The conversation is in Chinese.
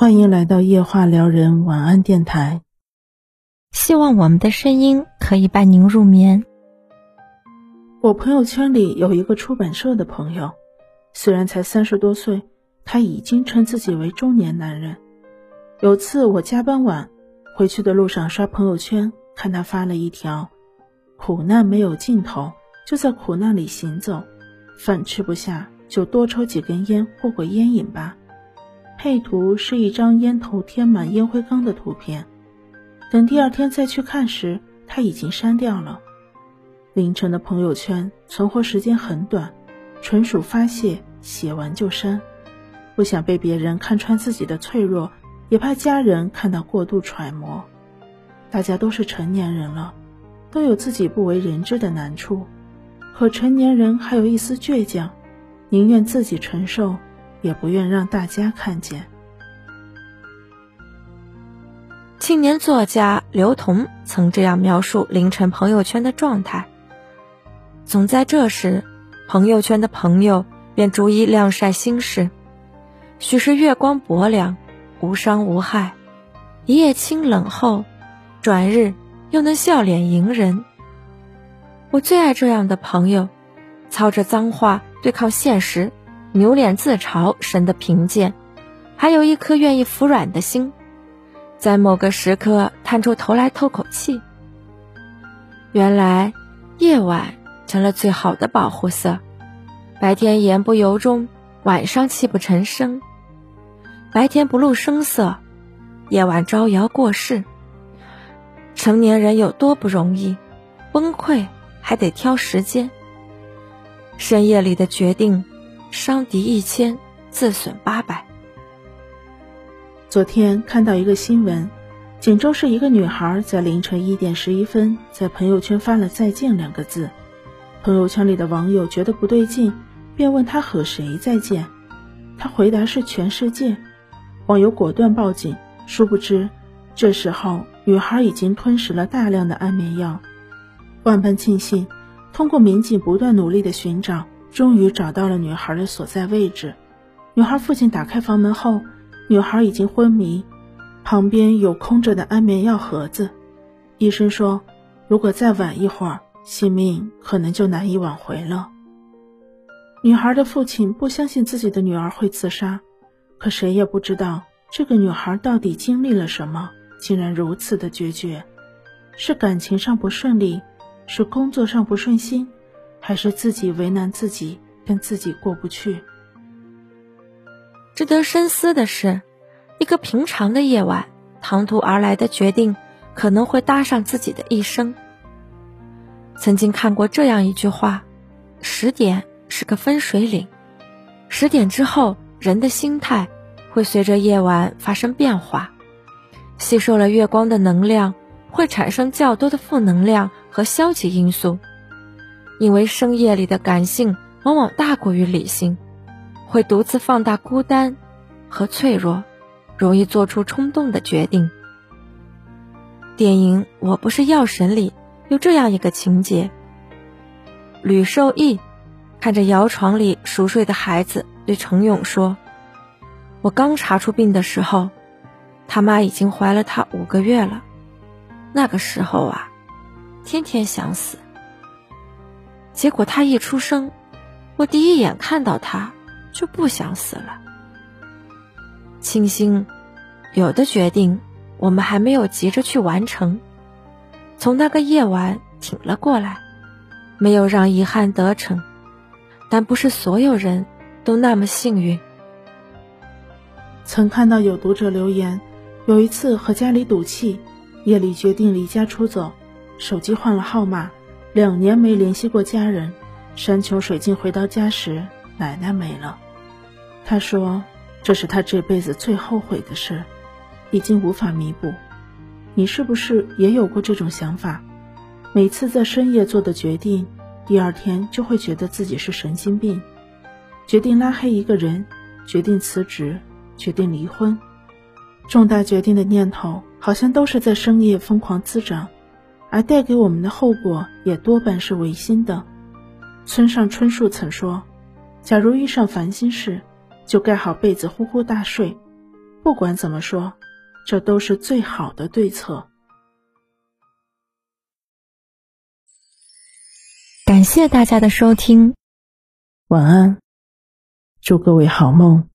欢迎来到夜话撩人晚安电台。希望我们的声音可以伴您入眠。我朋友圈里有一个出版社的朋友，虽然才三十多岁，他已经称自己为中年男人。有次我加班晚，回去的路上刷朋友圈，看他发了一条：“苦难没有尽头，就在苦难里行走。饭吃不下，就多抽几根烟，过过烟瘾吧。”配图是一张烟头贴满烟灰缸的图片，等第二天再去看时，他已经删掉了。凌晨的朋友圈存活时间很短，纯属发泄，写完就删，不想被别人看穿自己的脆弱，也怕家人看到过度揣摩。大家都是成年人了，都有自己不为人知的难处，可成年人还有一丝倔强，宁愿自己承受。也不愿让大家看见。青年作家刘同曾这样描述凌晨朋友圈的状态：总在这时，朋友圈的朋友便逐一晾晒心事，许是月光薄凉，无伤无害；一夜清冷后，转日又能笑脸迎人。我最爱这样的朋友，操着脏话对抗现实。扭脸自嘲，神的贫贱，还有一颗愿意服软的心，在某个时刻探出头来透口气。原来，夜晚成了最好的保护色，白天言不由衷，晚上泣不成声；白天不露声色，夜晚招摇过市。成年人有多不容易，崩溃还得挑时间。深夜里的决定。伤敌一千，自损八百。昨天看到一个新闻，锦州市一个女孩在凌晨一点十一分在朋友圈发了“再见”两个字，朋友圈里的网友觉得不对劲，便问她和谁再见，她回答是全世界，网友果断报警，殊不知这时候女孩已经吞食了大量的安眠药。万般庆幸，通过民警不断努力的寻找。终于找到了女孩的所在位置。女孩父亲打开房门后，女孩已经昏迷，旁边有空着的安眠药盒子。医生说，如果再晚一会儿，性命可能就难以挽回了。女孩的父亲不相信自己的女儿会自杀，可谁也不知道这个女孩到底经历了什么，竟然如此的决绝。是感情上不顺利，是工作上不顺心。还是自己为难自己，跟自己过不去。值得深思的是，一个平常的夜晚，唐突而来的决定，可能会搭上自己的一生。曾经看过这样一句话：十点是个分水岭，十点之后，人的心态会随着夜晚发生变化，吸收了月光的能量，会产生较多的负能量和消极因素。因为深夜里的感性往往大过于理性，会独自放大孤单和脆弱，容易做出冲动的决定。电影《我不是药神》里有这样一个情节：吕受益看着摇床里熟睡的孩子，对程勇说：“我刚查出病的时候，他妈已经怀了他五个月了。那个时候啊，天天想死。”结果他一出生，我第一眼看到他就不想死了。庆幸，有的决定我们还没有急着去完成，从那个夜晚挺了过来，没有让遗憾得逞。但不是所有人都那么幸运。曾看到有读者留言，有一次和家里赌气，夜里决定离家出走，手机换了号码。两年没联系过家人，山穷水尽回到家时，奶奶没了。他说：“这是他这辈子最后悔的事，已经无法弥补。”你是不是也有过这种想法？每次在深夜做的决定，第二天就会觉得自己是神经病。决定拉黑一个人，决定辞职，决定离婚，重大决定的念头好像都是在深夜疯狂滋长。而带给我们的后果也多半是违心的。村上春树曾说假如遇上烦心事就盖好被子呼呼大睡。不管怎么说这都是最好的对策。感谢大家的收听。晚安。祝各位好梦。